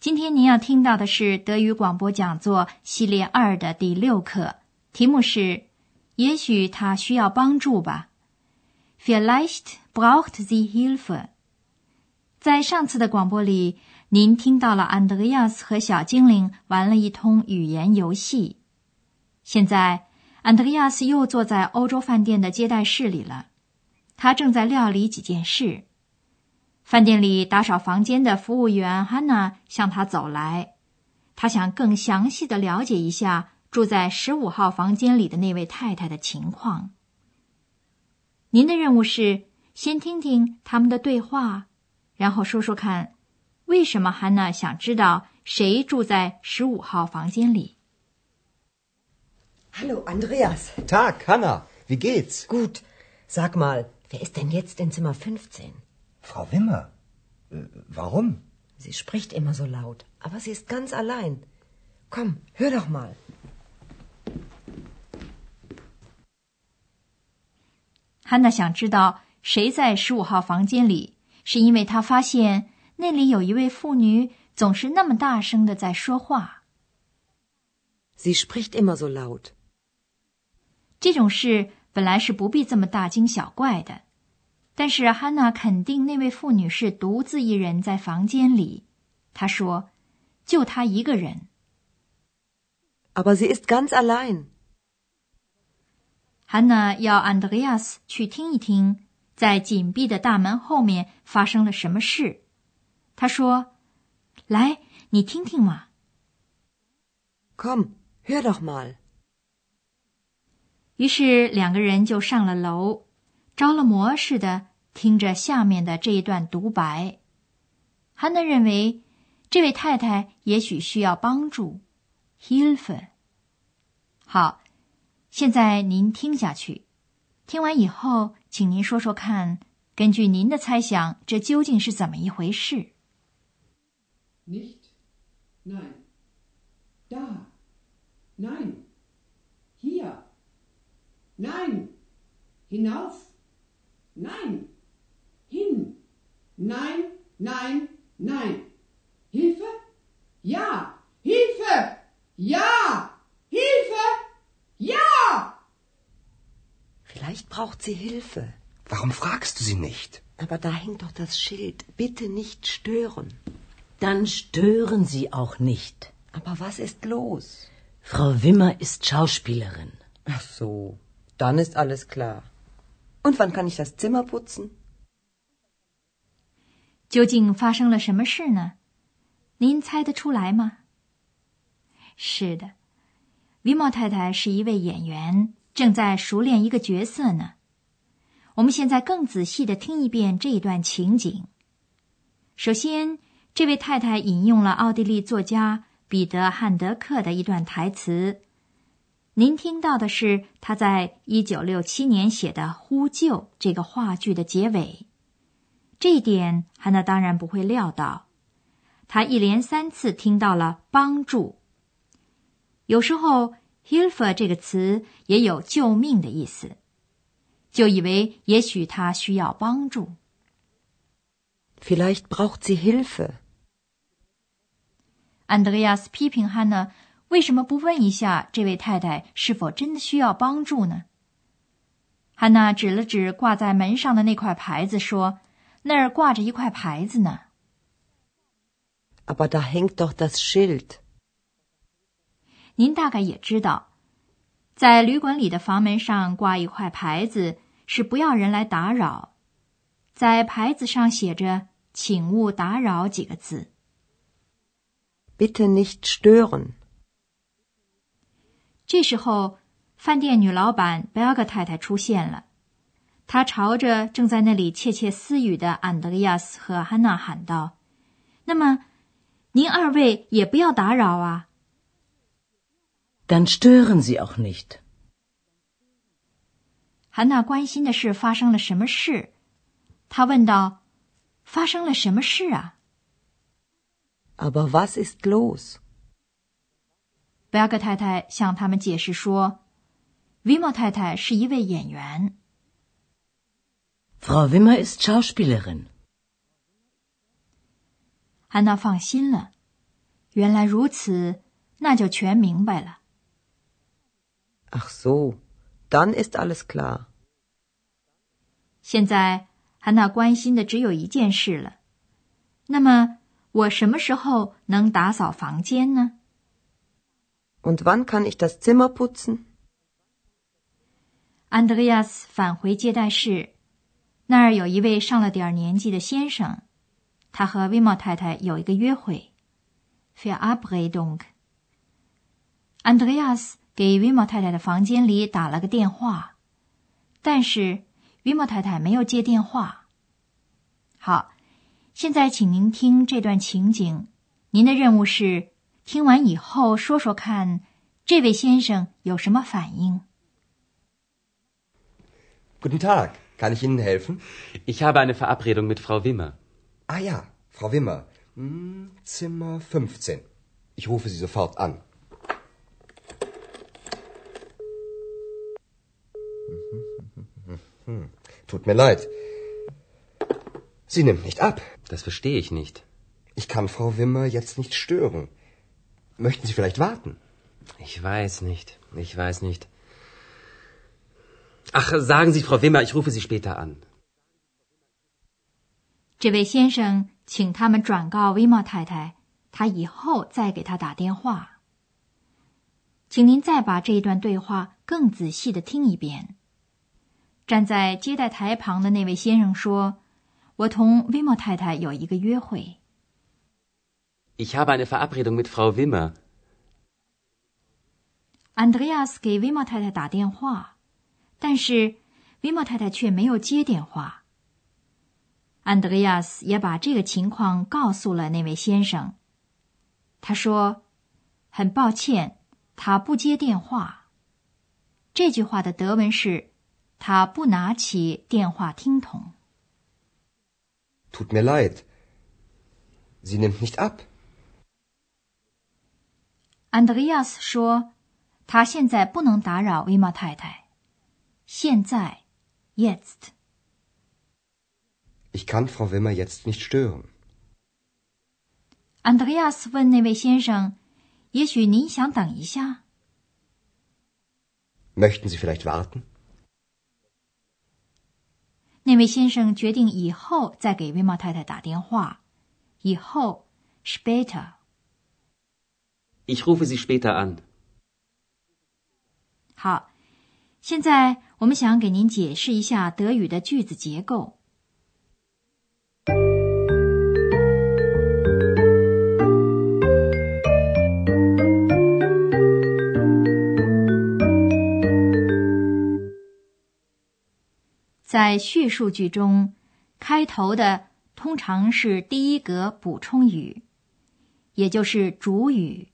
今天您要听到的是德语广播讲座系列二的第六课，题目是“也许他需要帮助吧 ”，Vielleicht braucht sie Hilfe。在上次的广播里，您听到了安德烈亚斯和小精灵玩了一通语言游戏。现在，安德烈亚斯又坐在欧洲饭店的接待室里了，他正在料理几件事。饭店里打扫房间的服务员汉娜向他走来，他想更详细的了解一下住在十五号房间里的那位太太的情况。您的任务是先听听他们的对话，然后说说看，为什么汉娜想知道谁住在十五号房间里。Hallo Andreas. Tag, Hanna. Wie geht's? Gut. Sag mal, wer ist denn jetzt in Zimmer 15? Frau Wimmer. Äh, warum? Sie spricht immer so laut, aber sie ist ganz allein. Komm, hör doch mal. Hanna 想知道谁在十五号房间里，是因为她发现那里有一位妇女总是那么大声的在说话。Sie spricht immer so laut. 这种事本来是不必这么大惊小怪的。但是汉娜肯定那位妇女是独自一人在房间里。她说：“就她一个人。” Aber sie ist ganz allein. 汉娜要安德烈亚斯去听一听，在紧闭的大门后面发生了什么事。她说：“来，你听听嘛。” Komm, hör doch mal. 于是两个人就上了楼，着了魔似的。听着下面的这一段独白，汉娜认为这位太太也许需要帮助。Hilfe。好，现在您听下去。听完以后，请您说说看，根据您的猜想，这究竟是怎么一回事？Nicht, nein, da, nein, hier, nein, hinauf, nein. Hin. Nein, nein, nein. Hilfe? Ja. Hilfe! Ja! Hilfe! Ja! Vielleicht braucht sie Hilfe. Warum fragst du sie nicht? Aber da hängt doch das Schild. Bitte nicht stören. Dann stören Sie auch nicht. Aber was ist los? Frau Wimmer ist Schauspielerin. Ach so, dann ist alles klar. Und wann kann ich das Zimmer putzen? 究竟发生了什么事呢？您猜得出来吗？是的，维茂太太是一位演员，正在熟练一个角色呢。我们现在更仔细的听一遍这一段情景。首先，这位太太引用了奥地利作家彼得·汉德克的一段台词。您听到的是他在一九六七年写的《呼救》这个话剧的结尾。这一点，汉娜当然不会料到。她一连三次听到了“帮助”。有时候 “Hilfe” 这个词也有救命的意思，就以为也许他需要帮助。Vielleicht braucht sie Hilfe。安德烈亚斯批评汉娜为什么不问一下这位太太是否真的需要帮助呢？汉娜指了指挂在门上的那块牌子，说。那儿挂着一块牌子呢。Aber da hängt doch das Schild。您大概也知道，在旅馆里的房门上挂一块牌子，是不要人来打扰。在牌子上写着“请勿打扰”几个字。Bitte nicht stören。这时候，饭店女老板贝尔格太太出现了。他朝着正在那里窃窃私语的安德烈亚斯和汉娜喊道：“那么，您二位也不要打扰啊。” Dann stören Sie auch nicht. 韩娜关心的是发生了什么事。她问道：“发生了什么事啊 Aber was ist los? 贝尔格太太向他们解释说：“维莫太太是一位演员。Frau Wimmer ist Schauspielerin. 安娜放心了，原来如此，那就全明白了。 Ach so, dann ist alles klar. 现在安娜关心的只有一件事了。那么，我什么时候能打扫房间呢？ Und wann kann ich das Zimmer putzen? 安德烈亚斯返回接待室， 那儿有一位上了点年纪的先生，他和威茂太太有一个约会。Verabredung。安德烈亚斯给威茂太太的房间里打了个电话，但是威茂太太没有接电话。好，现在请您听这段情景，您的任务是听完以后说说看，这位先生有什么反应。Guten Tag, kann ich Ihnen helfen? Ich habe eine Verabredung mit Frau Wimmer. Ah ja, Frau Wimmer. Hm, Zimmer 15. Ich rufe Sie sofort an. Hm, Tut mir leid. Sie nimmt nicht ab. Das verstehe ich nicht. Ich kann Frau Wimmer jetzt nicht stören. Möchten Sie vielleicht warten? Ich weiß nicht. Ich weiß nicht. Ach, sagen Sie, Frau Wimmer, ich rufe Sie später an. 这位先生请他们转告威茂太太，他以后再给他打电话。请您再把这一段对话更仔细的听一遍。站在接待台旁的那位先生说：“我同威茂太太有一个约会。Ich habe eine Verabredung mit Frau Wimmer. ” Andreas 给威茂太太打电话，但是维莫太太却没有接电话。安德烈亚斯也把这个情况告诉了那位先生。他说：“很抱歉，他不接电话。”这句话的德文是：“他不拿起电话听筒。Tut mir leid. Sie nimmt nicht ab. ”安德烈亚斯说：“他现在不能打扰维玛太太。现在，jetzt。” Ich kann Frau Wimmer jetzt nicht stören. 安德烈亚斯问那位先生：“也许您想等一下？” Möchten Sie vielleicht warten? 那位先生决定以后再给威茂太太打电话。以后，später。 Ich rufe Sie später an. 好，现在 我们想给您解释一下德语的句子结构。在叙述句中，开头的通常是第一格补充语，也就是主语，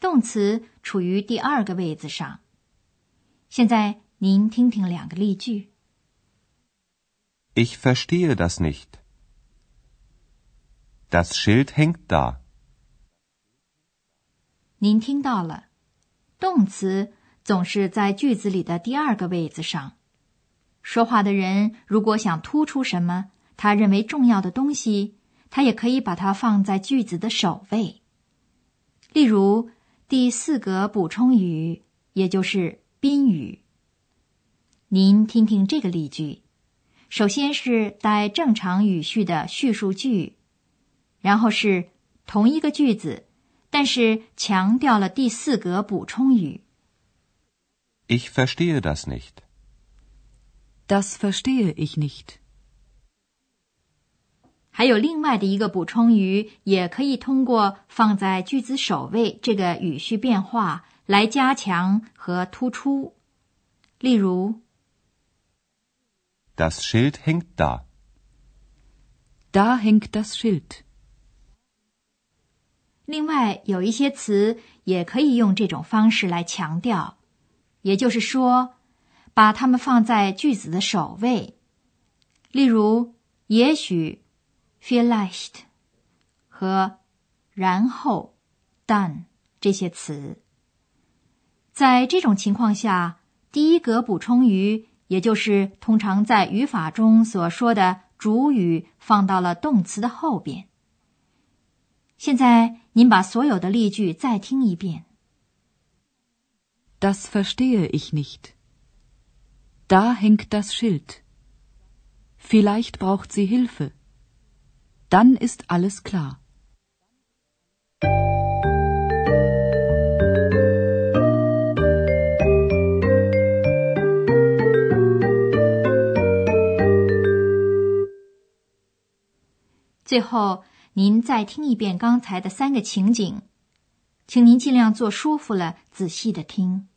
动词处于第二个位子上。现在您听听两个例句。Ich verstehe das nicht. Das Schild hängt da. 您听到了，动词总是在句子里的第二个位子上。说话的人如果想突出什么他认为重要的东西，他也可以把它放在句子的首位。例如，第四格补充语，也就是宾语。您听听这个例句：首先是带正常语序的叙述句，然后是同一个句子，但是强调了第四格补充语。Ich verstehe das nicht. Das verstehe ich nicht. 还有另外的一个补充语，也可以通过放在句子首位这个语序变化来加强和突出。例如，Das Schild hängt da. Da hängt das Schild. 另外，有一些词也可以用这种方式来强调，也就是说，把它们放在句子的首位。例如，也许 （vielleicht） 和然后 （dann） 这些词。在这种情况下，第一格补充语，也就是通常在语法中所说的主语，放到了动词的后边。现在，您把所有的例句再听一遍。Das verstehe ich nicht. Da hängt das Schild. Vielleicht braucht sie Hilfe. Dann ist alles klar. 最后，您再听一遍刚才的三个情景，请您尽量坐舒服了，仔细的听。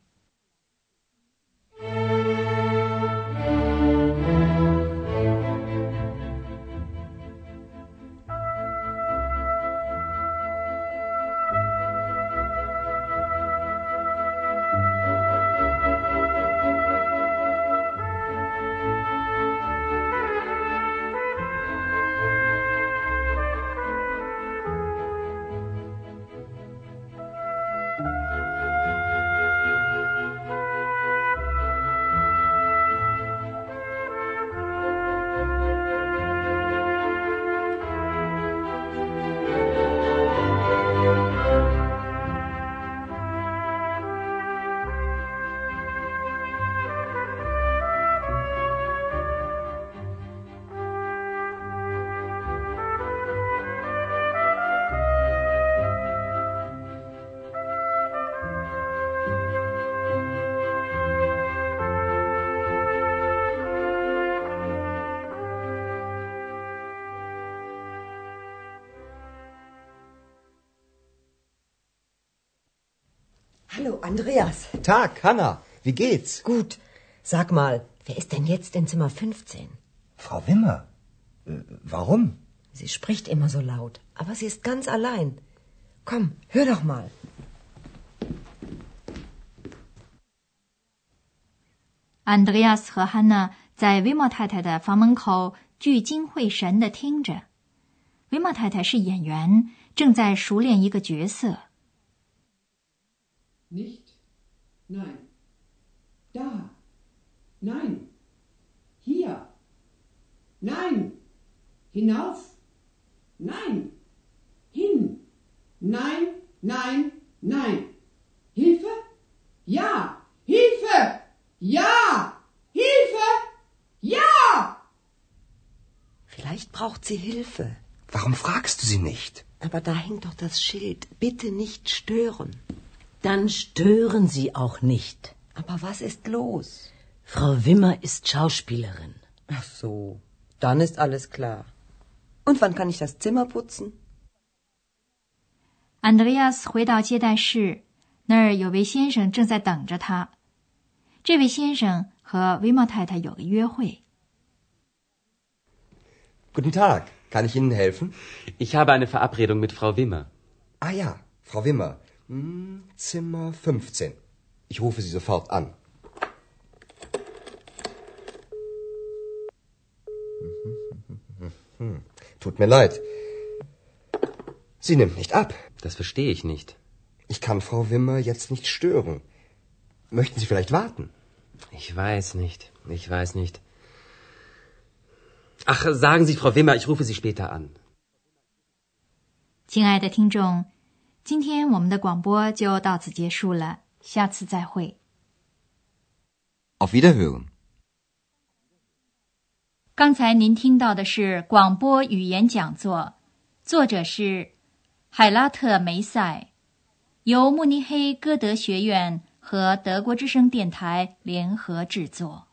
Hallo, Andreas. Tag, Hanna. Wie geht's? Gut. Sag mal, wer ist denn jetzt in Zimmer 15? Frau Wimmer. Äh, warum? Sie spricht immer so laut, aber sie ist ganz allein. Komm, hör doch mal. Andreas 和 Hanna 在维莫太太的房门口聚精会神的听着。维莫太太是演员，正在熟练一个角色。 Nicht. Nein. Da. Nein. Hier. Nein. Hinauf. Nein. Hin. Nein, nein, nein. Hilfe? Ja. Hilfe! Ja. Hilfe! Ja! Vielleicht braucht sie Hilfe. Warum fragst du sie nicht? Aber da hängt doch das Schild. Bitte nicht stören. Dann stören Sie auch nicht. Aber was ist los? Frau Wimmer ist Schauspielerin. Ach so, dann ist alles klar. Und wann kann ich das Zimmer putzen? Andreas 回到接待室，那儿有位先生正在等着他。这位先生和维莫太太有个约会。 Guten Tag. Kann ich Ihnen helfen? Ich habe eine Verabredung mit Frau Wimmer. Ah ja, Frau Wimmer. Hm, Zimmer 15. Ich rufe Sie sofort an. Hm, Tut mir leid. Sie nimmt nicht ab. Das verstehe ich nicht. Ich kann Frau Wimmer jetzt nicht stören. Möchten Sie vielleicht warten? Ich weiß nicht. Ich weiß nicht. Ach, sagen Sie, Frau Wimmer, ich rufe Sie später an. 亲爱的听众， 今天我们的广播就到此结束了，下次再会。Auf Wiederhören. 刚才您听到的是广播语言讲座，作者是海拉特梅塞，由慕尼黑歌德学院和德国之声电台联合制作。